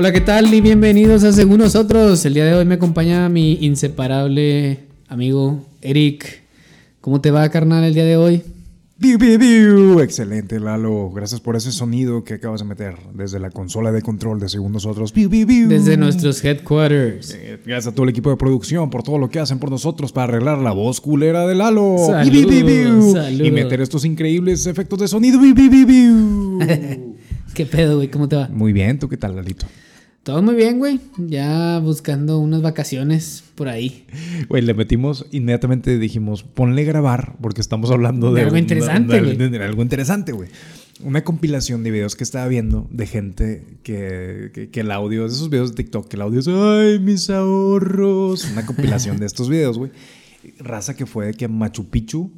Hola, ¿qué tal? Y bienvenidos a Según Nosotros. El día de hoy me acompaña mi inseparable amigo Eric. ¿Cómo te va, carnal, el día de hoy? Biu, biu, biu. Excelente, Lalo. Gracias por ese sonido que acabas de meter desde la consola de control de Según Nosotros. Biu, biu, biu. Desde nuestros headquarters. Eh, Gracias a todo el equipo de producción por todo lo que hacen por nosotros para arreglar la voz culera de Lalo. Saludos, Biu, biu, biu, biu. saludos. Y meter estos increíbles efectos de sonido. Biu, biu, biu, biu. ¿Qué pedo, güey? ¿Cómo te va? Muy bien, ¿tú qué tal, Lalito? Todo muy bien, güey. Ya buscando unas vacaciones por ahí. Güey, le metimos inmediatamente, dijimos, ponle grabar, porque estamos hablando de, De algo un- interesante, güey. de- de algo interesante, güey. Una compilación de videos que estaba viendo de gente que, que, que el audio, de esos videos de TikTok, que el audio es, ay, mis ahorros. Una compilación de estos videos, güey. Raza que fue de que Machu Picchu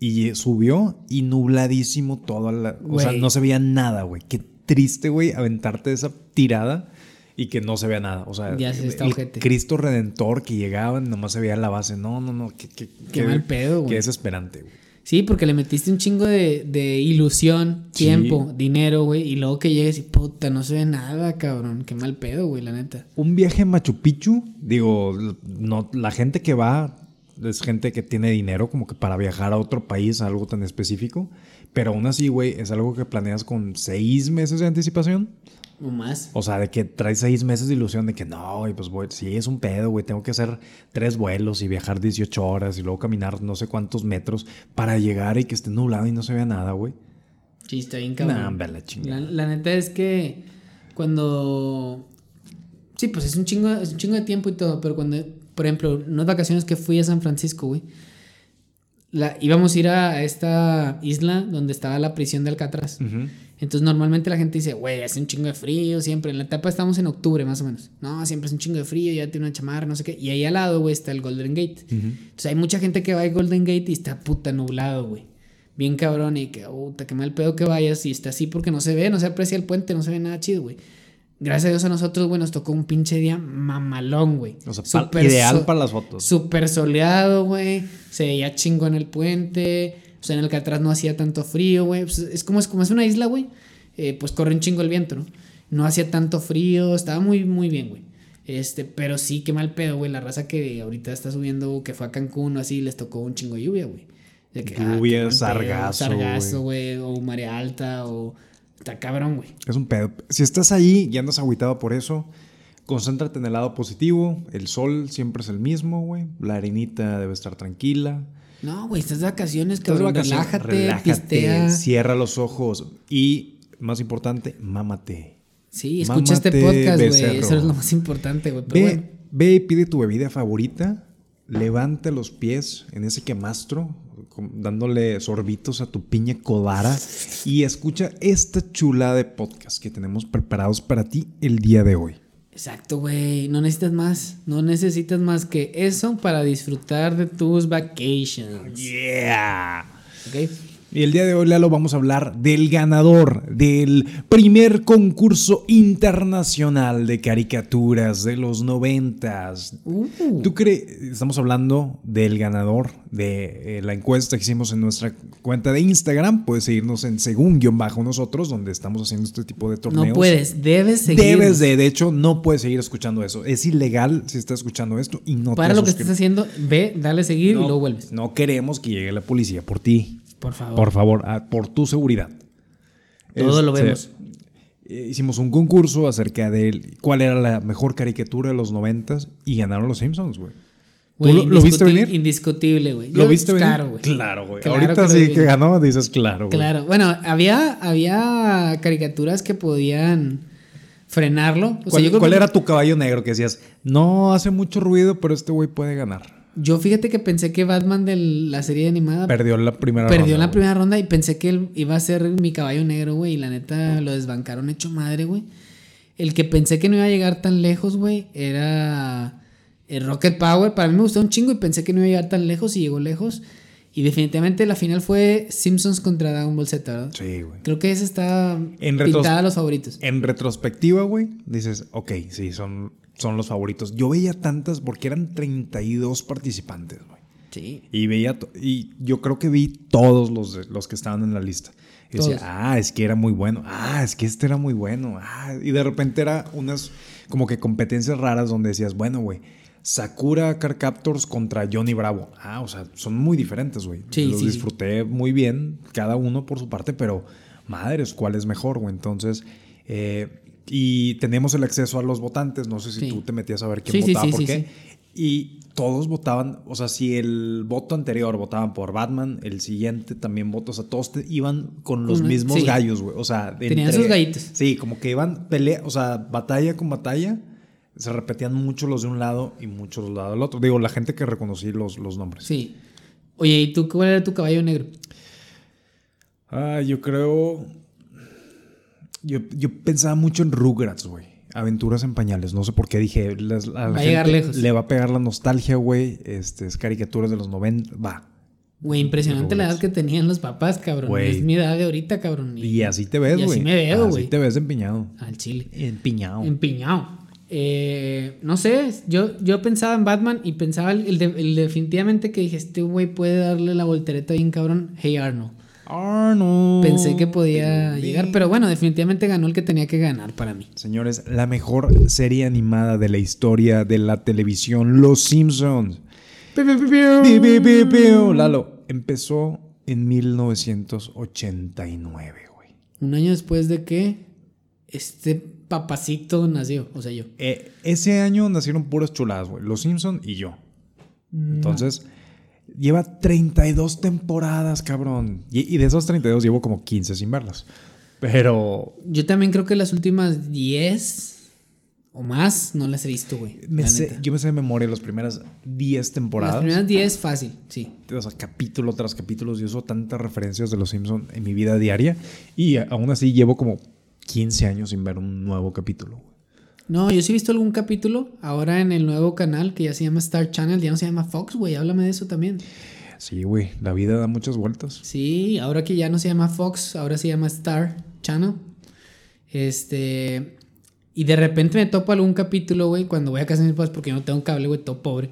y subió y nubladísimo todo. la- o sea, no se veía nada, güey. Qué triste, güey, aventarte esa tirada y que no se vea nada. O sea, Ya se está el ojete. Cristo Redentor que llegaba, nomás se veía la base. No, no, no. Qué, qué, Qué mal pedo, güey. Qué desesperante, güey. Sí, porque le metiste un chingo de, de ilusión, Sí. tiempo, dinero, güey. Y luego que llegues y puta, no se ve nada, cabrón. Qué mal pedo, güey, la neta. Un viaje a Machu Picchu, digo, no, la gente que va es gente que tiene dinero como que para viajar a otro país, a algo tan específico. Pero aún así, güey, es algo que planeas con seis meses de anticipación. O más. O sea, de que traes seis meses de ilusión de que no, y pues voy, sí, es un pedo, güey. Tengo que hacer tres vuelos y viajar 18 horas y luego caminar no sé cuántos metros para llegar y que esté nublado y no se vea nada, güey. Sí, está bien, cabrón. Nah, hombre, la chingada. La, la neta es que cuando. Sí, pues es un chingo, es un chingo de tiempo y todo, pero cuando, por ejemplo, unas vacaciones que fui a San Francisco, güey. La, íbamos a ir a esta isla donde estaba la prisión de Alcatraz. Entonces normalmente la gente dice, güey, hace un chingo de frío siempre. En la etapa estamos en octubre más o menos. No, siempre es un chingo de frío, ya tiene una chamarra, no sé qué. Y ahí al lado, güey, está el Golden Gate. Entonces hay mucha gente que va al Golden Gate y está puta nublado, güey. Bien cabrón y que, puta, qué mal pedo que vayas y está así porque no se ve, no se aprecia el puente, no se ve nada chido, güey. Gracias a Dios a nosotros, güey, nos tocó un pinche día mamalón, güey. O sea, Súper ideal so- para las fotos. Súper soleado, güey. Se veía chingo en el puente. O sea, en el que atrás no hacía tanto frío, güey. Pues es como es como es una isla, güey. eh, pues corre un chingo el viento, ¿no? No hacía tanto frío. Estaba muy, muy bien, güey. Este, pero sí, qué mal pedo, güey. La raza que ahorita está subiendo, que fue a Cancún o así, les tocó un chingo de lluvia, güey. De que, ah, Lluvia, mal pedo, sargazo, Sargazo, güey. O marea alta, o. Está cabrón, güey. Es un pedo. Si estás ahí y andas agüitado por eso, concéntrate en el lado positivo. El sol siempre es el mismo, güey. La arenita debe estar tranquila. No, güey, estás de vacaciones, Estás de cabrón. vacaciones, relájate, pistea. cierra los ojos y, más importante, mámate. Sí, escucha este podcast, güey. Eso es lo más importante, güey. Pero Ve, bueno. ve y pide tu bebida favorita. Levanta los pies en ese quemastro, con- dándole sorbitos a tu piña codara. Y escucha esta chula de podcast que tenemos preparados para ti el día de hoy. Exacto, güey. No necesitas más. No necesitas más que eso para disfrutar de tus vacations. Yeah. ¿Ok? Y el día de hoy, Lalo, vamos a hablar del ganador del primer concurso internacional de caricaturas de los noventas. Uh. ¿Tú crees? Estamos hablando del ganador de eh, la encuesta que hicimos en nuestra cuenta de Instagram. Puedes seguirnos en según guion bajo nosotros, donde estamos haciendo este tipo de torneos. No puedes, debes seguir. Debes de, de hecho, no puedes seguir escuchando eso. Es ilegal si estás escuchando esto y no te Para lo que estés haciendo, ve, dale seguir no, y luego vuelves. No queremos que llegue la policía por ti. Por favor. Por favor, ah, por tu seguridad. Todo lo Este, vemos. eh, Hicimos un concurso acerca de cuál era la mejor caricatura de los noventas y ganaron los Simpsons, güey. Güey, ¿Tú lo, lo viste venir? Indiscutible, güey. ¿Lo viste venir? Claro, güey. Claro, güey. Claro Ahorita que sí que ganó, dices claro, güey. Claro. Bueno, había, había caricaturas que podían frenarlo. O sea, ¿Cuál, yo creo cuál que- era tu caballo negro que decías, no hace mucho ruido, pero este güey puede ganar? Yo fíjate que pensé que Batman de la serie animada Perdió la primera Perdió ronda, la güey. primera ronda y pensé que él iba a ser mi caballo negro, güey. Y la neta lo desbancaron hecho madre, güey. El que pensé que no iba a llegar tan lejos, güey, era el Rocket Power. Para mí me gustó un chingo y pensé que no iba a llegar tan lejos y llegó lejos. Y definitivamente la final fue Simpsons contra Dragon Ball Z, ¿verdad? Sí, güey. Creo que esa está En pintada a los favoritos. En retrospectiva, güey, dices, ok, sí, son, son los favoritos. Yo veía tantas porque eran 32 participantes, güey. Sí. Y veía, y yo creo que vi todos los, los que estaban en la lista. Y decía, ah, es que era muy bueno. Ah, es que este era muy bueno. Ah, y de repente era unas como que competencias raras donde decías, bueno, güey, Sakura Car Captors contra Johnny Bravo. Ah, o sea, son muy diferentes, güey. Sí, Los sí, disfruté muy bien, cada uno por su parte, pero madres, ¿cuál es mejor, güey? Entonces, eh, y teníamos el acceso a los votantes. No sé si Sí. tú te metías a ver quién Sí, votaba sí, por sí, qué. Y todos votaban, o sea, si el voto anterior votaban por Batman, el siguiente también votó, o sea, todos te- iban con los mismos gallos, güey. O sea, Tenían sus gallitos. Sí, como que iban pelea, o sea, batalla con batalla. Se repetían mucho los de un lado y muchos los del otro. Digo, la gente que reconocí los, los nombres. Sí. Oye, ¿y tú cuál era tu caballo negro? Ah, yo creo. Yo, yo pensaba mucho en Rugrats, güey. Aventuras en pañales. No sé por qué dije. la Va a llegar lejos. Le va a pegar la nostalgia, güey. Este, es caricaturas de los 90. Va. Güey, impresionante la edad que tenían los papás, cabrón. Güey. Es mi edad de ahorita, cabrón. Y así te ves, y así güey. me veo, Así güey. te ves empeñado. Al chile. Empiñado. Empiñado. Eh, no sé, yo, yo pensaba en Batman y pensaba el, el de- el definitivamente que dije, este güey puede darle la voltereta bien cabrón. Hey Arnold. Arnold. Pensé que podía Baby. llegar, pero bueno, definitivamente ganó el que tenía que ganar para mí. Señores, la mejor serie animada de la historia de la televisión, Los Simpsons. Lalo, empezó en 1989, güey. Un año después de que este papacito nació, o sea, yo. Eh, ese año nacieron puras chuladas, güey. Los Simpsons y yo. Entonces, lleva 32 temporadas, cabrón. Y, y de esas 32 llevo como 15 sin verlas. Pero Yo también creo que las últimas 10 o más no las he visto, güey. me sé- yo me sé de memoria las primeras 10 temporadas. Las primeras 10 fácil, sí. o sea, capítulo tras capítulo, yo uso tantas referencias de Los Simpsons en mi vida diaria y aún así llevo como 15 años sin ver un nuevo capítulo. No, yo sí he visto algún capítulo ahora en el nuevo canal que ya se llama Star Channel, ya no se llama Fox, güey, háblame de eso también. Sí, güey, la vida da muchas vueltas. Sí, ahora que ya no se llama Fox, ahora se llama Star Channel. Este. Y de repente me topo algún capítulo, güey, cuando voy a casa de mis papás porque yo no tengo cable, güey, todo pobre.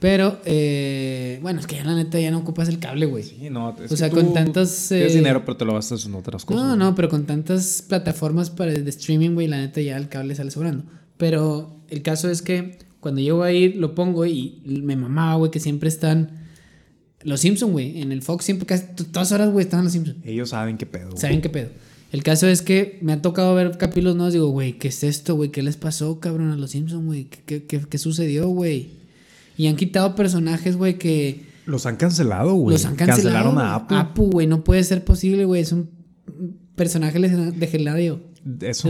Pero, eh, bueno, es que ya la neta ya no ocupas el cable, güey. Sí, no, es O que sea, tú con Tienes eh, dinero, pero te lo gastas en otras cosas. No, no, pero con tantas plataformas para de streaming, güey, la neta ya el cable sale sobrando. Pero el caso es que cuando llego a ir, lo pongo y me mamaba, güey, que siempre están los Simpsons, güey. En el Fox siempre, casi todas horas, güey, estaban los Simpsons. Ellos saben qué pedo. ¿Saben qué pedo? El caso es que me ha tocado ver capítulos nuevos. Digo, güey, ¿qué es esto, güey? ¿Qué les pasó, cabrón, a los Simpsons, güey? ¿Qué, qué, qué- qué sucedió, güey? Y han quitado personajes, güey, que Los han cancelado, güey. los han cancelado. Cancelaron a Apple. Apu, güey, no puede ser posible, güey. Es un personaje le- legendario. Eso.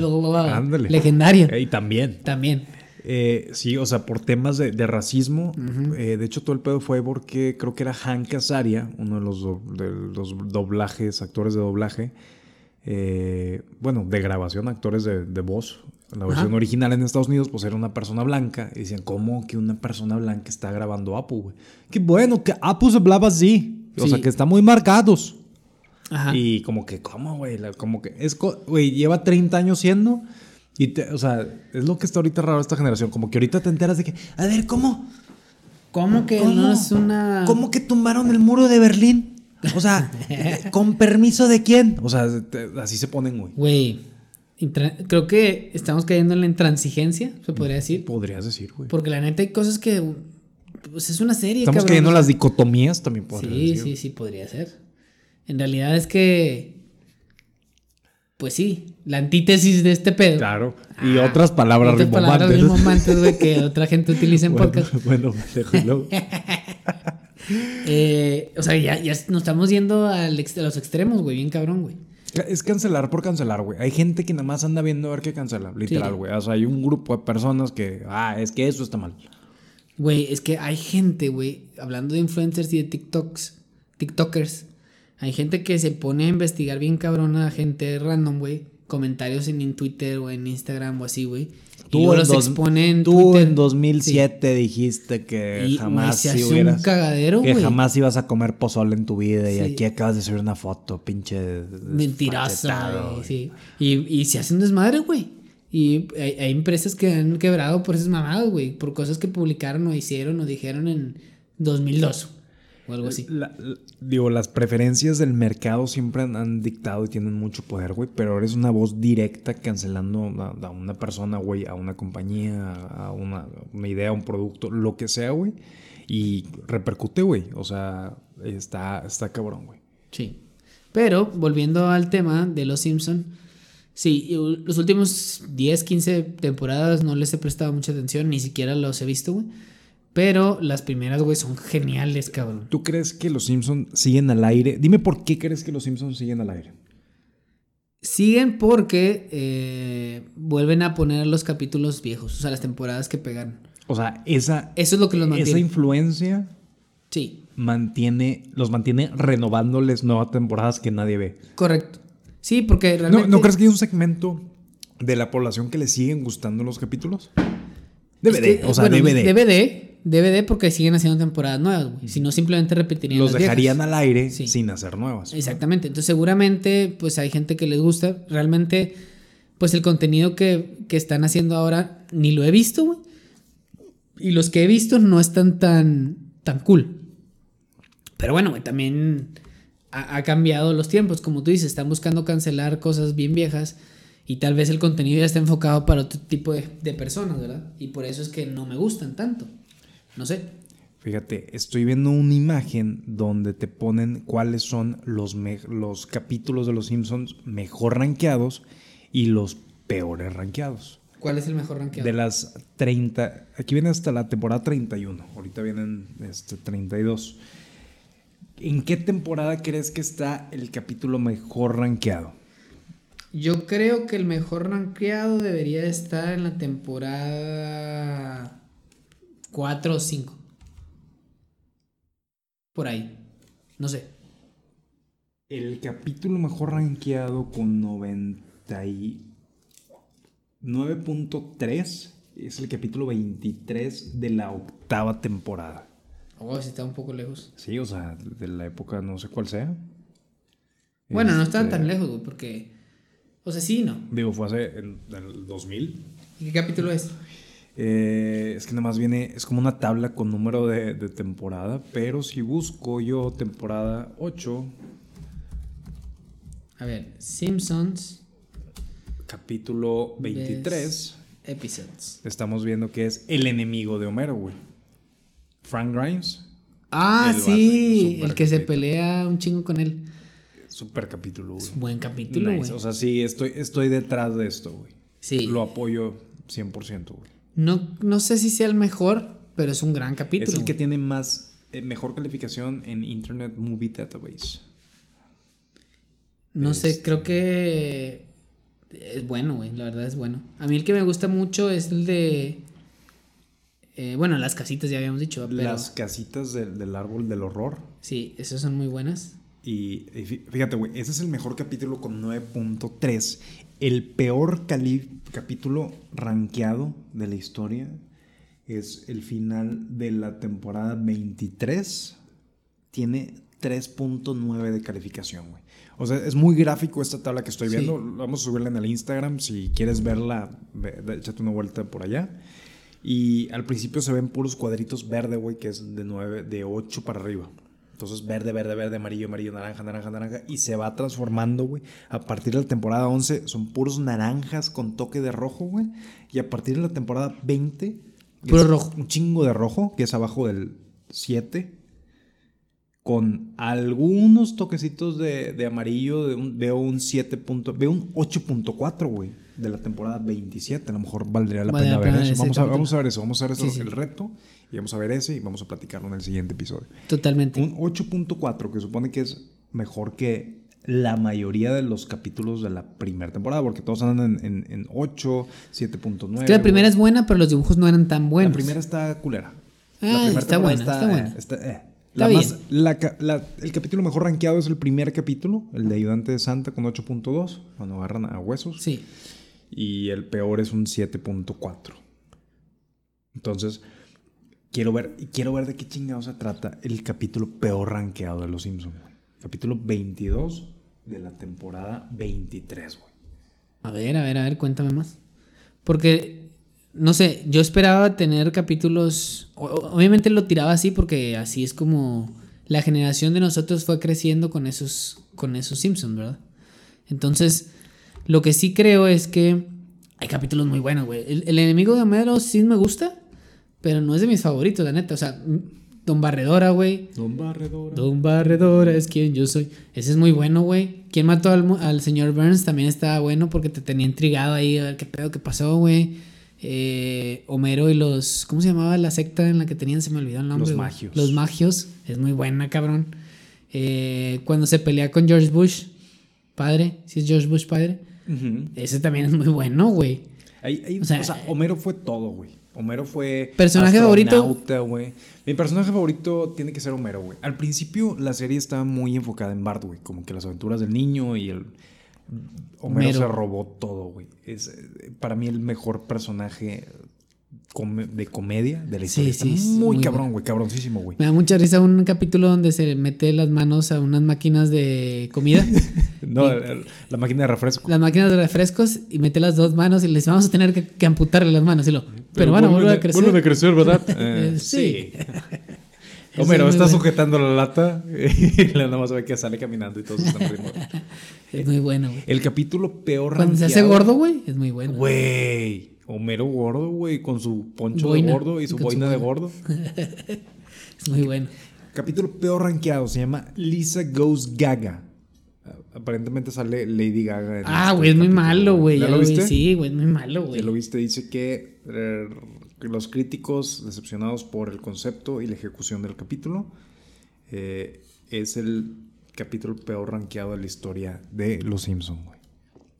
Ándale. Legendario. Y también. También. Eh, sí, o sea, por temas de, de racismo. eh, de hecho, todo el pedo fue porque creo que era Hank Azaria, uno de los, do- de los doblajes, actores de doblaje. Eh, bueno, de grabación, actores de, de voz. La versión Ajá. original en Estados Unidos, pues era una persona blanca. Y decían, ¿cómo que una persona blanca está grabando Apu, güey? Qué bueno, que Apu se hablaba así. O sea, que están muy marcados. Ajá. Y como que, ¿cómo, güey? Como que es, güey, lleva 30 años siendo. Y, te- o sea, es lo que está ahorita raro esta generación. Como que ahorita te enteras de que, a ver, ¿cómo? ¿Cómo que ¿Cómo? no es una. ¿Cómo que tumbaron el muro de Berlín? O sea, ¿con permiso de quién? O sea, te- así se ponen, güey. Güey. Creo que estamos cayendo en la intransigencia, se podría decir. Podrías decir, güey. Porque la neta hay cosas que. Pues es una serie, Estamos cabrón, cayendo en las dicotomías también, podrías Sí, decir. sí, sí, podría ser. En realidad es que. Pues sí, la antítesis de este pedo. Claro. Y Ah, otras palabras Otras palabras rimbombantes. rimbombantes, güey, que otra gente utiliza en Bueno, podcast. bueno, déjalo. Eh, o sea, ya, ya nos estamos yendo al ex- a los extremos, güey, bien cabrón, güey. Es cancelar por cancelar, güey. Hay gente que nada más anda viendo a ver qué cancela, literal, Sí. güey. O sea, hay un grupo de personas que, ah, es que eso está mal. Güey, es que hay gente, güey, hablando de influencers y de TikToks, TikTokers, hay gente que se pone a investigar bien cabrón a gente random, güey, comentarios en, en Twitter o en Instagram o así, güey. Y luego los dos- expone en tú en 2007 dijiste que Y, jamás se si hubieras- un cagadero, que jamás ibas a comer pozole en tu vida y aquí acabas de subir una foto, pinche güey, sí. Y, y se hace un desmadre, güey. Y hay, hay empresas que han quebrado por esas mamadas, güey. Por cosas que publicaron o hicieron o dijeron en 2002. O algo así. La- la- digo, las preferencias del mercado siempre han, han dictado y tienen mucho poder, güey, pero eres una voz directa cancelando a, a una persona, güey, a una compañía, a una, una idea, un producto, lo que sea, güey, y repercute, güey. O sea, está, está cabrón, güey. Sí. Pero, volviendo al tema de Los Simpson, sí, los últimos 10, 15 temporadas no les he prestado mucha atención, ni siquiera los he visto, güey. Pero las primeras, güey, son geniales, cabrón. ¿Tú crees que los Simpsons siguen al aire? Dime por qué crees que los Simpsons siguen al aire. Siguen porque eh, vuelven a poner los capítulos viejos, o sea, las temporadas que pegaron. O sea, esa, Eso es lo que los esa influencia Sí, mantiene, los mantiene renovándoles nuevas temporadas que nadie ve. correcto. Sí, porque ¿No, realmente... ¿No crees que hay un segmento de la población que le siguen gustando los capítulos? DVD, Es que, o sea, bueno, DVD. DVD, DVD porque siguen haciendo temporadas nuevas, güey. Si no, simplemente repetirían Los las viejas. dejarían al aire Sí. sin hacer nuevas. Exactamente. Entonces, seguramente, pues hay gente que les gusta. Realmente, pues el contenido que, que están haciendo ahora ni lo he visto, güey. Y los que he visto no están tan, tan cool. Pero bueno, güey, también ha, ha cambiado los tiempos. Como tú dices, están buscando cancelar cosas bien viejas. Y tal vez el contenido ya está enfocado para otro tipo de, de personas, ¿verdad? Y por eso es que no me gustan tanto. No sé. Fíjate, estoy viendo una imagen donde te ponen cuáles son los, los capítulos de los Simpsons mejor rankeados y los peores rankeados. ¿Cuál es el mejor rankeado? De las 30, aquí viene hasta la temporada 31, ahorita vienen este, 32. ¿En qué temporada crees que está el capítulo mejor rankeado? Yo creo que el mejor rankeado debería estar en la temporada 4 o 5. Por ahí. No sé. El capítulo mejor rankeado con 99.3 es el capítulo 23 de la octava temporada. Oh, sí está un poco lejos. Sí, o sea, de la época no sé cuál sea. Bueno, no están Este, tan lejos, porque... O sea, sí, ¿no? Digo, fue hace en, en el 2000. ¿Y qué capítulo es? Eh, es que nada más viene, es como una tabla con número de, de temporada, pero si busco yo temporada 8, A ver, Simpsons capítulo 23, Best Episodes. estamos viendo que es el enemigo de Homero, güey. Frank Grimes, Ah, El sí, el que se pelea un chingo con él. super capítulo, güey. Es buen capítulo, Nice. güey. O sea, sí, estoy, estoy detrás de esto, güey. Sí. Lo apoyo 100%, güey. No, no sé si sea el mejor, pero es un gran capítulo. Es el que tiene más, eh, mejor calificación en Internet Movie Database. No sé, Este- creo que es bueno, güey, la verdad es bueno. A mí el que me gusta mucho es el de... eh, bueno, las casitas ya habíamos dicho, pero... Las casitas del, del árbol del horror. Sí, esas son muy buenas. Y, y fí- fíjate, güey, ese es el mejor capítulo con 9.3. El peor capítulo rankeado de la historia es el final de la temporada 23. Tiene 3.9 de calificación, güey. O sea, es muy gráfico esta tabla que estoy Sí. viendo. Vamos a subirla en el Instagram. Si quieres verla, ve- ve- échate una vuelta por allá. Y al principio se ven puros cuadritos verde, güey, que es de 9, de 8 para arriba. Entonces verde, verde, verde, amarillo, amarillo, naranja, naranja, naranja. Y se va transformando, güey. A partir de la temporada 11 son puros naranjas con toque de rojo, güey. Y a partir de la temporada 20... Puro rojo. Un chingo de rojo, que es abajo del 7. Con algunos toquecitos de, de amarillo. De un, veo un 7. punto- veo un 8.4, güey. De la temporada 27. A lo mejor valdría la Vale pena la ver eso. Vamos a, vamos a ver eso. Vamos a ver eso, Sí, sí. el reto. Y vamos a ver ese y vamos a platicarlo en el siguiente episodio. Totalmente. Un 8.4 que supone que es mejor que la mayoría de los capítulos de la primera temporada, porque todos andan en, en, en 8, 7.9. Es que la primera es buena, pero los dibujos no eran tan buenos. La primera está culera. Ah, está temporada buena, está buena. eh, está, eh. Está La bien. más- la la- el capítulo mejor rankeado es el primer capítulo, el de Ayudante de Santa con 8.2, cuando agarran a huesos. Sí. Y el peor es un 7.4. Entonces, quiero ver, quiero ver de qué chingado se trata el capítulo peor rankeado de Los Simpsons. Capítulo 22 de la temporada 23, güey. A ver, a ver, a ver, cuéntame más. Porque, no sé, yo esperaba tener capítulos. Obviamente lo tiraba así porque así es como la generación de nosotros fue creciendo con esos, con esos Simpsons, ¿verdad? Entonces, lo que sí creo es que hay capítulos muy buenos, güey. El, el enemigo de Homero sí me gusta, pero no es de mis favoritos, la neta. O sea, Don Barredora, güey. Don Barredora. Don Barredora es quien yo soy. Ese es muy bueno, güey. ¿Quién mató al, al señor Burns? También estaba bueno porque te tenía intrigado ahí a ver qué pedo que pasó, güey. Eh, Homero y los. ¿Cómo se llamaba la secta en la que tenían? Se me olvidó el nombre. Los magios. Los magios. Es muy buena, cabrón. Eh, cuando se pelea con George Bush, padre. Si es George Bush, padre. Ese también es muy bueno, güey. Ahí- ahí- O o, sea, Homero fue todo, güey. Homero fue. ¿Personaje favorito? güey. Mi personaje favorito tiene que ser Homero, güey. Al principio la serie estaba muy enfocada en Bart, güey. Como que las aventuras del niño y el. Homero, Homero. se robó todo, güey. Es eh, para mí el mejor personaje come- de comedia de la Sí, historia. sí, Está es muy, muy cabrón, güey. Cabroncísimo, güey. Me da mucha risa un capítulo donde se mete las manos a unas máquinas de comida. No, la máquina de refresco. las máquinas de refrescos y mete las dos manos y les vamos a tener que, que amputarle las manos. Y lo, pero, a volver a crecer. Vuelven a crecer, ¿verdad? Eh, Eh, sí. sí. Homero es está bueno. sujetando la lata y nada más ve que sale caminando y todos están riendo. Es muy bueno, güey. El capítulo peor Cuando se hace gordo, güey, es muy bueno. Güey. Homero gordo, güey, con su poncho Boina. de gordo y su boina de gordo. Es muy bueno. Capítulo peor rankeado se llama Lisa Goes Gaga. Ah, Aparentemente sale Lady Gaga. en Ah, este güey, es muy malo, güey. ¿Ya ya lo lo vi. viste? Sí, güey, es muy malo, güey. Ya lo viste, dice que eh, los críticos decepcionados por el concepto y la ejecución del capítulo eh, es el capítulo peor rankeado de la historia de Los Simpsons, güey.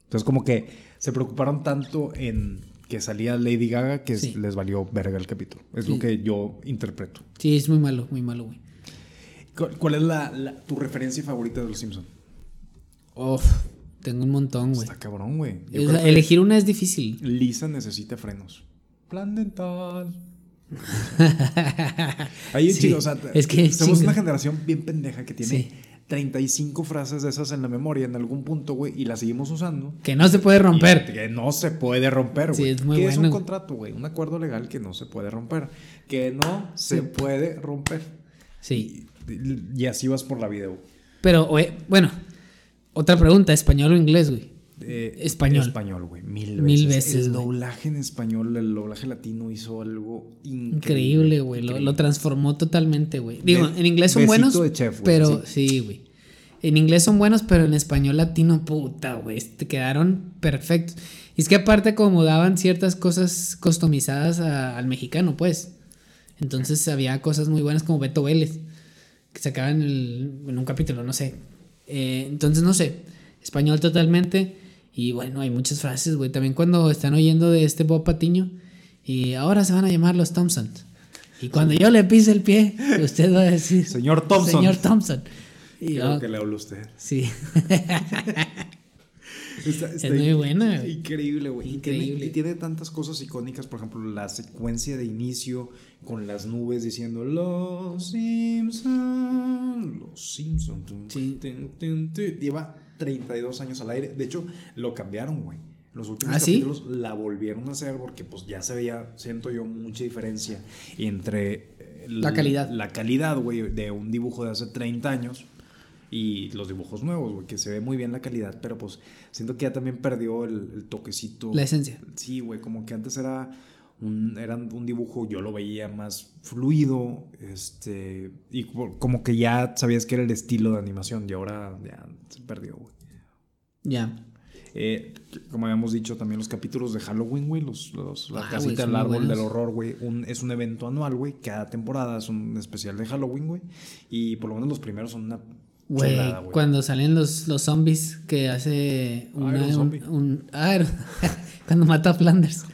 Entonces como que se preocuparon tanto en que salía Lady Gaga que Sí. les valió verga el capítulo. Es Sí. lo que yo interpreto. Sí, es muy malo, muy malo, güey. ¿Cuál, cuál es la, la- tu referencia favorita de Los Simpsons? Uf, tengo un montón, güey. Está cabrón, güey. O sea, elegir una es difícil. Lisa necesita frenos. Plan dental. Un Sí, chingo, o sea, es que somos una generación bien pendeja que tiene Sí. 35 frases de esas en la memoria en algún punto, güey, y las seguimos usando. Que no se puede Y romper. Que no se puede romper, Sí, güey. es muy ¿Qué es un contrato, güey? Un acuerdo legal que no se puede romper. Que no se puede romper. Sí. Y, y así vas por la vida, güey. Pero, güey, bueno, otra pregunta, ¿español o inglés, güey? Eh, Español. Español, güey. Mil veces. Mil veces, El doblaje en español, el doblaje latino hizo algo increíble. Güey. Lo, transformó totalmente, güey. Digo, Be- en inglés son buenos. de chef, güey, pero sí, güey. En inglés son buenos, pero en español latino, puta, güey. Te quedaron perfectos. Y es que aparte como daban ciertas cosas customizadas a- al mexicano, pues. Entonces había cosas muy buenas como Beto Vélez. Que sacaban el- en un capítulo, no sé. Eh, entonces, no sé. Español totalmente. Y bueno, hay muchas frases, güey. También cuando están oyendo de este Bob Patiño. Y ahora se van a llamar los Thompson. Y cuando yo le pise el pie, usted va a decir... Señor Thompson. Señor Thompson. Y Creo yo, que le hablo a usted. sí. Está- está muy buena, güey. Increíble, güey. Y tiene- Increíble. Y tiene tantas cosas icónicas, por ejemplo, la secuencia de inicio con las nubes diciendo Los Simpsons. Los Simpsons. Tun, Sí. Lleva 32 años al aire. De hecho, lo cambiaron, güey. Los últimos ¿Ah, sí? capítulos la volvieron a hacer porque pues ya se veía, siento yo, mucha diferencia entre eh, La calidad. La calidad, güey, de un dibujo de hace 30 años y los dibujos nuevos, güey, que se ve muy bien la calidad, pero pues siento que ya también perdió el, el toquecito. La esencia. Sí, güey, como que antes era un, era un dibujo, yo lo veía más fluido, este, y co- como que ya sabías que era el estilo de animación y ahora ya se perdió, güey. Ya. Eh, como habíamos dicho, también los capítulos de Halloween, güey, los, los- la Ah, casita del árbol del horror, güey, un- es un evento anual, güey, cada temporada es un especial de Halloween, güey, y por lo menos los primeros son una Güey, cuando salen los, los zombies que hace una, Iron un, un- ah, cuando mata a Flanders.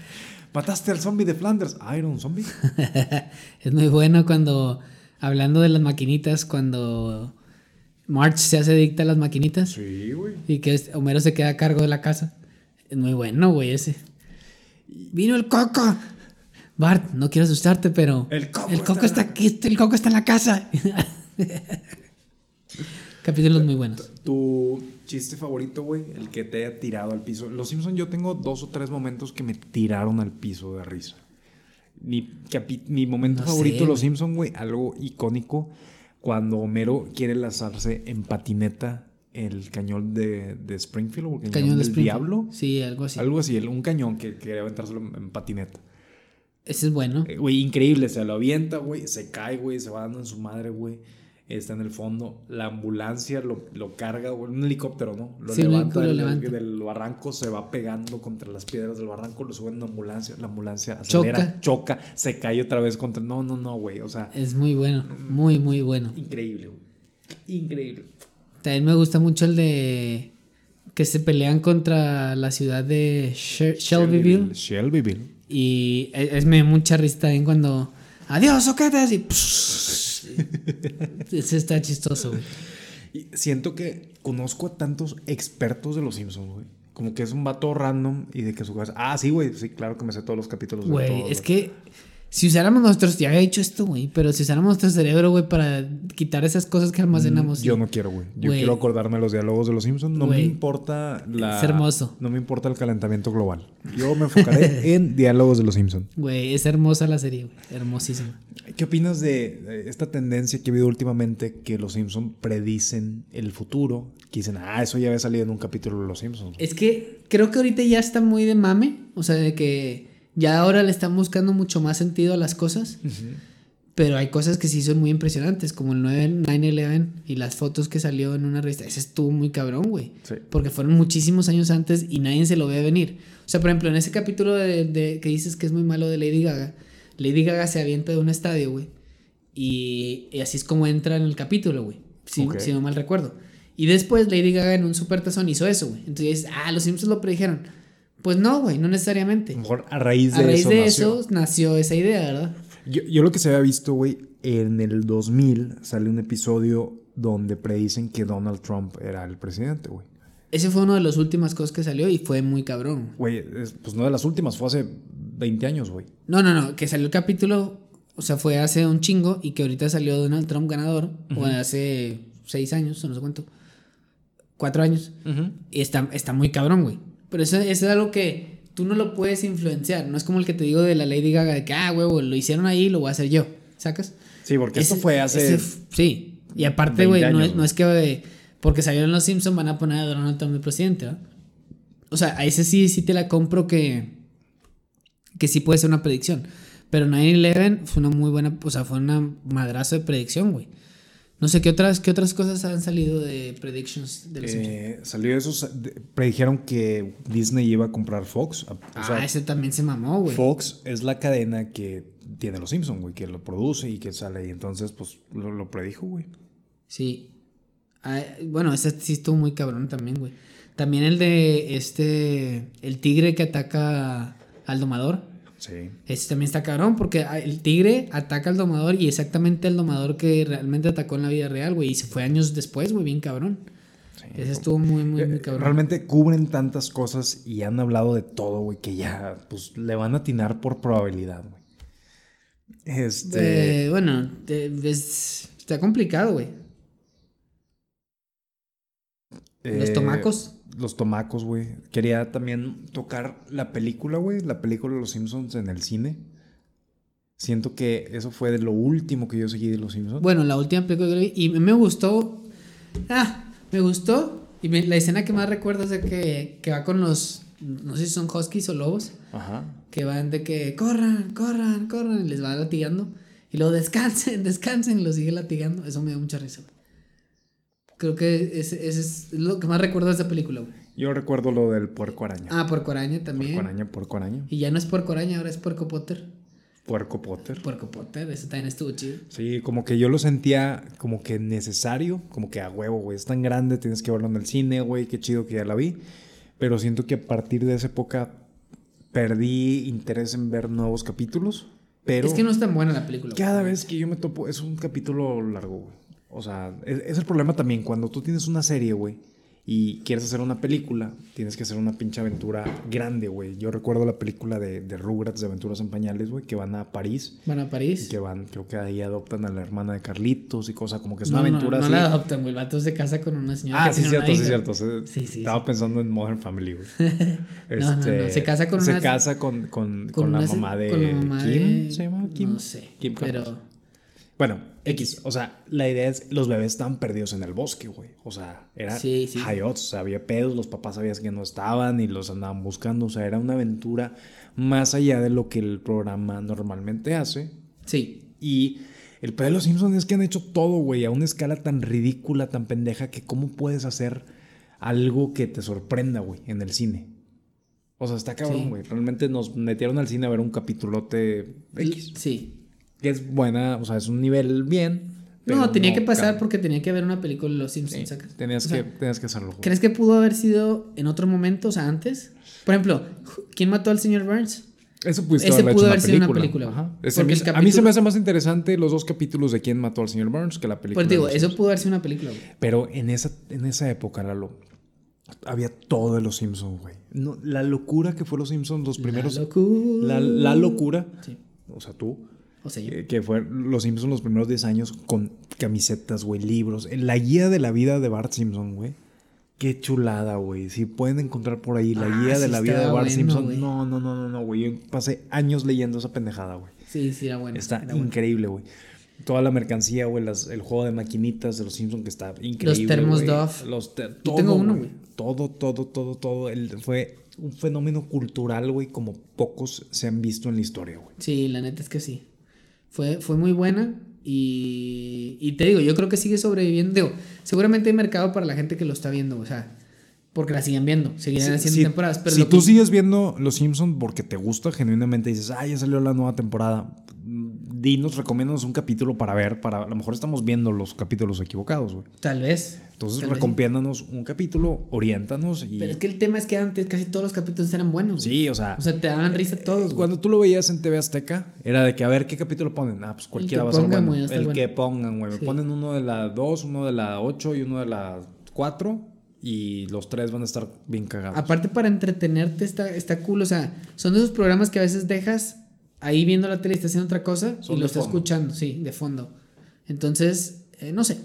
Mataste al zombie de Flanders, Iron Zombie. Es muy bueno cuando, hablando de las maquinitas, cuando March se hace adicta a las maquinitas Sí, güey. y que Homero se queda a cargo de la casa. Es muy bueno, güey, ese. Vino el coco. Bart, no quiero asustarte, pero El coco el coco está está aquí, el coco está en la casa. Capítulos muy buenos. Tu chiste favorito, güey, el que te haya tirado al piso. Los Simpson yo tengo dos o tres momentos que me tiraron al piso de risa. Mi, momento No favorito sé, de Los. Simpson, güey, algo icónico, cuando Homero quiere lanzarse en patineta el cañón de, de Springfield o el cañón, Cañón del diablo. Sí, algo así. Algo así, el- un cañón que quería aventárselo en, en patineta. Ese es bueno. Eh, Güey, increíble, se lo avienta, güey, se cae, güey, se va dando en su madre, güey. Está en el fondo, la ambulancia lo, lo carga, un helicóptero, ¿no? Lo Sí, levanta, del, lo levanta. del barranco, se va pegando contra las piedras del barranco, lo suben en una ambulancia, la ambulancia acelera, choca, se cae otra vez contra... No, no, no, güey, o sea, Es muy bueno. Muy, muy bueno. increíble, güey. Increíble. También me gusta mucho el de que se pelean contra la ciudad de Sher- Shelbyville. Shelbyville. Y es, es- me da mucha risa también cuando. Adiós, soquetes. Y. Ese está chistoso, güey. Y siento que conozco a tantos expertos de los Simpsons, güey. Como que es un vato random y de que su casa... Ah, sí, güey, sí, claro que me sé todos los capítulos de Güey, es que si usáramos nosotros, ya había dicho esto, güey, pero si usáramos nuestro cerebro, güey, para quitar esas cosas que almacenamos. Yo no quiero, güey. Yo Güey. quiero acordarme de los diálogos de los Simpsons. No Güey. me importa la... Es hermoso. No me importa el calentamiento global. Yo me enfocaré en diálogos de los Simpsons. Güey, es hermosa la serie, güey. Hermosísima. ¿Qué opinas de de esta tendencia que ha habido últimamente que los Simpsons predicen el futuro? Que dicen, ah, eso ya había salido en un capítulo de los Simpsons. Es que creo que ahorita ya está muy de mame. O sea, de que ya ahora le están buscando mucho más sentido a las cosas. Pero hay cosas que sí son muy impresionantes, como el 9 9-11 y las fotos que salió en una revista. Ese estuvo muy cabrón, güey. Sí. Porque fueron muchísimos años antes y nadie se lo ve venir. O sea, por ejemplo, en ese capítulo de, de- que dices que es muy malo de Lady Gaga, Lady Gaga se avienta de un estadio, güey. Y, y así es como entra en el capítulo, güey. Si, Ok. si no mal recuerdo. Y después Lady Gaga en un super tazón hizo eso, güey. Entonces ah, los Simpsons lo predijeron. Pues no, güey, no necesariamente. A lo mejor a raíz de A raíz eso de nació. eso nació esa idea, ¿verdad? Yo, yo lo que se había visto, güey, en el 2000 sale un episodio donde predicen que Donald Trump era el presidente, güey. Ese fue una de las últimas cosas que salió y fue muy cabrón. Güey, es- pues no de las últimas, fue hace 20 años, güey. No, no, no, que salió el capítulo, o sea, fue hace un chingo y que ahorita salió Donald Trump ganador, o hace seis años, o no sé cuánto, cuatro años, y está, está muy cabrón, güey. Pero eso, eso es algo que tú no lo puedes influenciar, no es como el que te digo de la Lady Gaga, de que, ah, huevo, lo hicieron ahí, lo voy a hacer yo, ¿sacas? Sí, porque Ese- fue hace... ese sí, y aparte, 20 güey, no, no es que eh, porque salieron los Simpsons van a poner a Donald Trump de presidente, ¿verdad? O sea, a ese sí, sí te la compro que, que sí puede ser una predicción. Pero 9-11 fue una muy buena, o sea, fue una madrazo de predicción, güey. No sé qué otras, qué otras cosas han salido de predictions de los Simpsons. eh, salió eso, sa- de- predijeron que Disney iba a comprar Fox. O Ah, sea, ese también se mamó, güey. Fox es la cadena que tiene los Simpsons, güey, que lo produce y que sale ahí. Entonces, pues, lo, lo predijo, güey. Sí. Ah, bueno, ese sí estuvo muy cabrón también, güey. También el de este. El tigre que ataca al domador. Sí. Ese también está cabrón porque el tigre ataca al domador y exactamente el domador que realmente atacó en la vida real, güey. Y se fue años después, güey, bien cabrón. sí. Ese estuvo muy, muy, muy Eh, cabrón. Realmente cubren tantas cosas y han hablado de todo, güey, que ya, pues, le van a atinar por probabilidad, güey. Este... Eh, bueno, es- está complicado, güey. Los eh, tomacos. Los tomacos, güey. Quería también tocar la película, güey. La película de los Simpsons en el cine. Siento que eso fue de lo último que yo seguí de los Simpsons. Bueno, la última película que vi y me gustó. Ah, me gustó. Y me- la escena que más recuerdo es de que, que va con los. No sé si son huskies o lobos. Ajá. Que van de que corran, corran, corran. Y les va latigando. Y luego descansen, descansen. Y los sigue latigando. Eso me dio mucha risa. güey. Creo que ese, ese es lo que más recuerdo de esa película, güey. Yo recuerdo lo del puerco araña. Ah, Puerco Araña también. puerco araña, puerco araña. Y ya no es Puerco Araña, ahora es Puerco Potter. Puerco Potter. Puerco Potter, ese también estuvo chido. Sí, como que yo lo sentía como que necesario, como que a huevo, güey, es tan grande, tienes que verlo en el cine, güey, qué chido que ya la vi. Pero siento que a partir de esa época perdí interés en ver nuevos capítulos. Pero es que no es tan buena la película. güey. cada vez que yo me topo, es un capítulo largo, güey. O sea, es, es el problema también cuando tú tienes una serie, güey, y quieres hacer una película, tienes que hacer una pinche aventura grande, güey. Yo recuerdo la película de, de Rugrats de Aventuras en Pañales, güey, que van a París. Van a Y París. que van, creo que ahí adoptan a la hermana de Carlitos y cosa, como que es no, una no, aventura no, así. la adoptan, güey. El vato se casa con una señora. ah, que sí, tiene cierto, una sí, hija. cierto. sí. Sí, sí, Estaba sí. pensando en Modern Family, güey. No, no, no, se casa con se una- casa con, con, Con con la mamá de con la mamá Kim. de- ¿Se llama Kim? No sé. Kim pero. Bueno, X. O sea, la idea es, los bebés estaban perdidos en el bosque, güey. O sea, era Sí, sí. hayots, o sea, había pedos, los papás sabían que no estaban y los andaban buscando. O sea, era una aventura más allá de lo que el programa normalmente hace. Sí. Y el pedo de los Simpsons es que han hecho todo, güey, a una escala tan ridícula, tan pendeja, que cómo puedes hacer algo que te sorprenda, güey, en el cine. O sea, está cabrón, güey. Realmente nos metieron al cine a ver un capitulote X. Sí. Que es buena, o sea, es un nivel bien. No, tenía que pasar porque tenía que haber una película de Los Simpsons. Sí, tenías, O sea, que, tenías que hacerlo. güey. ¿Crees que pudo haber sido en otro momento, o sea, antes? Por ejemplo, ¿quién mató al señor Burns? Eso ese haberlo pudo hecho haber sido una película. Ajá. Ese el A mí se capítulo- me hace más interesante los dos capítulos de quién mató al señor Burns que la película. Pues digo, eso pudo haber sido una película, güey. Pero en esa, en esa época, Lalo, había todo de los Simpsons, güey. No, la locura que fue los Simpsons, los primeros. La locura. La, la locura. Sí. O sea, tú. O sea, yo. eh, que fue los Simpsons los primeros 10 años con camisetas, güey, libros. En La guía de la vida de Bart Simpson, güey. Qué chulada, güey. Si pueden encontrar por ahí la Ah, guía sí de la vida de Bart bueno, Simpson. No, no, no, no, no, güey. Yo pasé años leyendo esa pendejada, güey. Sí, sí, era bueno. Está era increíble, güey. Toda la mercancía, güey, el juego de maquinitas de los Simpsons que está increíble. termos güey. Duff. Los ter- Yo todo, tengo uno, güey. güey. Todo, todo, todo, todo. El- fue un fenómeno cultural, güey, como pocos se han visto en la historia, güey. Sí, la neta es que sí. Fue, fue muy buena y, y te digo, yo creo que sigue sobreviviendo. Digo, seguramente hay mercado para la gente que lo está viendo, o sea, porque la siguen viendo, seguirán haciendo temporadas. Pero si tú que- sigues viendo Los Simpsons porque te gusta, genuinamente dices, ah, ya salió la nueva temporada. Dinos, recomiéndanos un capítulo para ver. Para, a lo mejor estamos viendo los capítulos equivocados, güey. Tal vez. Entonces, recomiéndanos un capítulo, oriéntanos y. Pero es que el tema es que antes casi todos los capítulos eran buenos. güey. Sí, o sea. O sea, te daban risa todos, güey. Cuando tú lo veías en TV Azteca, era de que a ver qué capítulo ponen. Ah, pues cualquiera va a ser bueno. güey, El bueno. que pongan, güey. Me ponen uno de la 2, uno de la 8 y uno de la 4. Y los tres van a estar bien cagados. Aparte para entretenerte está, está cool, o sea, son de esos programas que a veces dejas ahí viendo la tele y estás haciendo otra cosa Son y lo fondo. escuchando, sí, de fondo. Entonces, eh, no sé.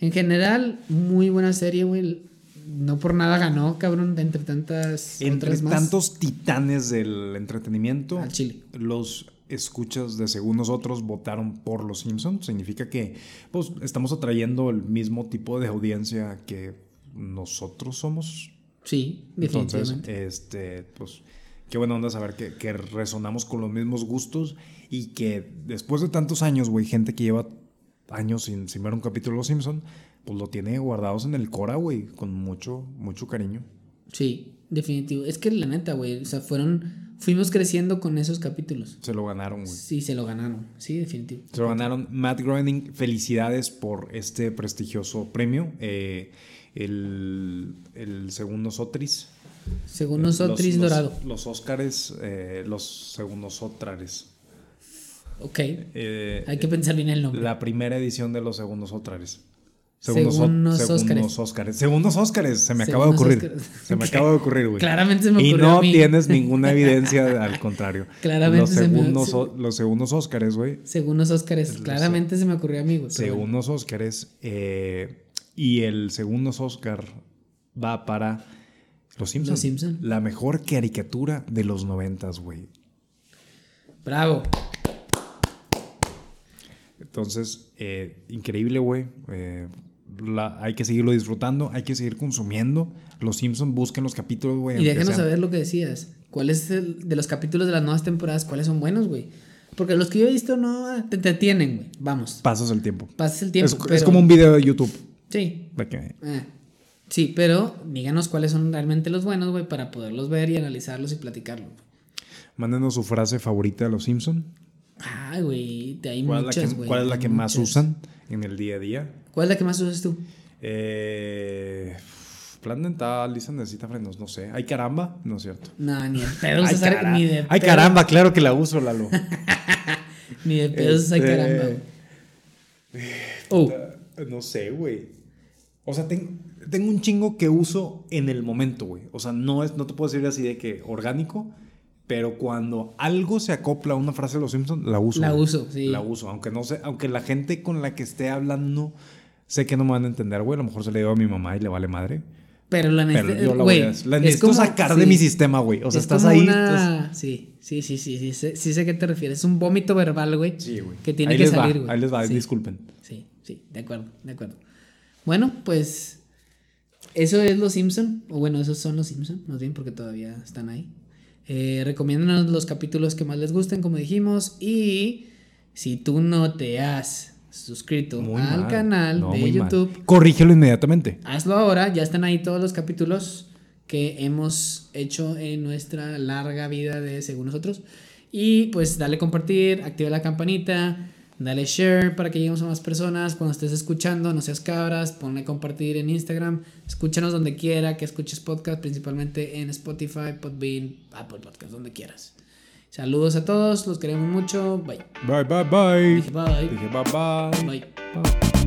En general, muy buena serie, güey. No por nada ganó, cabrón, de entre tantas Entre otras más. tantos titanes del entretenimiento, Al chile. los escuchas de según nosotros votaron por los Simpsons. Significa que pues, estamos atrayendo el mismo tipo de audiencia que nosotros somos. Sí, Entonces, definitivamente. este, pues, qué buena onda saber que, que resonamos con los mismos gustos y que después de tantos años, güey, gente que lleva años sin, sin ver un capítulo de Los Simpson, pues lo tiene guardados en el Cora, güey, con mucho, mucho cariño. Sí, definitivo. Es que la neta, güey, o sea, fueron, fuimos creciendo con esos capítulos. Se lo ganaron, güey. Sí, se lo ganaron. Sí, definitivo. Se lo ganaron. Matt Groening, felicidades por este prestigioso premio. Eh, el, el segundo Sotris. Según Eh, nosotros, los- dorado. Los Óscares, eh, los segundos Otrares. Ok. Eh, Hay que pensar bien el nombre. La primera edición de los segundos Óscares. Segundos segundos Óscares. Óscares. Segundos Óscares. Se me acaba de ocurrir. Óscares. Se me acaba de ocurrir, güey. Claramente se me Y ocurrió no a mí. tienes ninguna evidencia, al contrario. Claramente los se me- segundos, se- o- los segundos Óscares, güey. Según los Óscares, claramente se me ocurrió a mí, güey. Según los Óscares. eh, y el segundo Óscar va para Los Simpsons. Los Simpson. La mejor caricatura de los noventas, güey. Bravo. Entonces, eh, increíble, güey. Eh, hay que seguirlo disfrutando, hay que seguir consumiendo. Los Simpsons busquen los capítulos, güey. Y déjenos saber lo que decías. ¿Cuál es el de los capítulos de las nuevas temporadas? ¿Cuáles son buenos, güey? Porque los que yo he visto no te entretienen, güey. Vamos. Pasas el tiempo. Pasas el tiempo. es, como un video de YouTube. Sí. de que- eh, Sí, pero díganos cuáles son realmente los buenos, güey, para poderlos ver y analizarlos y platicarlos. mándenos su frase favorita de los Simpsons. Ay, güey, te- hay ¿Cuál, es la muchas, que- güey. cuál es la hay que más usan en el día a día? ¿Cuál es la que más usas tú? Eh, plan dental, Lisa necesita frenos, no sé. ¿Hay caramba? No es cierto. No, ni de pedo usas cara- ni de Ay, pedo- caramba, claro que la uso, Lalo. Ni de pedo usas Este- caramba, güey. Oh, No sé, güey. O sea, ten- tengo un chingo que uso en el momento, güey. O sea, no, es, no te puedo decir así de que orgánico, pero cuando algo se acopla a una frase de los Simpsons, la uso. La güey. uso, sí. La uso, aunque no sé, aunque la gente con la que esté hablando sé que no me van a entender, güey. A lo mejor se le digo a mi mamá y le vale madre. Pero la Pero yo la güey, voy a la es necesito como- sacar sí. de mi sistema, güey. O sea, Es estás ahí. una- estás- Sí, sí, sí, sí, sí, sé, sí sé a qué te refieres. Es un vómito verbal, güey. Sí, güey. Que tiene ahí que salir, va, güey. Ahí les va, Sí. disculpen. Sí, sí, de acuerdo, de acuerdo. Bueno, pues eso es Los Simpson, o bueno, esos son Los Simpson, más bien porque todavía están ahí. Eh, recomiéndanos los capítulos que más les gusten, como dijimos, y si tú no te has suscrito Muy al mal. canal No, de muy mal. YouTube, Corrígelo inmediatamente. hazlo ahora, ya están ahí todos los capítulos que hemos hecho en nuestra larga vida de según nosotros. Y pues dale compartir, activa la campanita, dale share para que lleguemos a más personas. Cuando estés escuchando, no seas cabras, ponle compartir en Instagram. Escúchanos donde quiera que escuches podcast, principalmente en Spotify, Podbean, Apple Podcast, donde quieras. Saludos a todos, los queremos mucho. Bye. Bye, bye, bye. Dije bye. Dije bye, bye. Bye. Bye.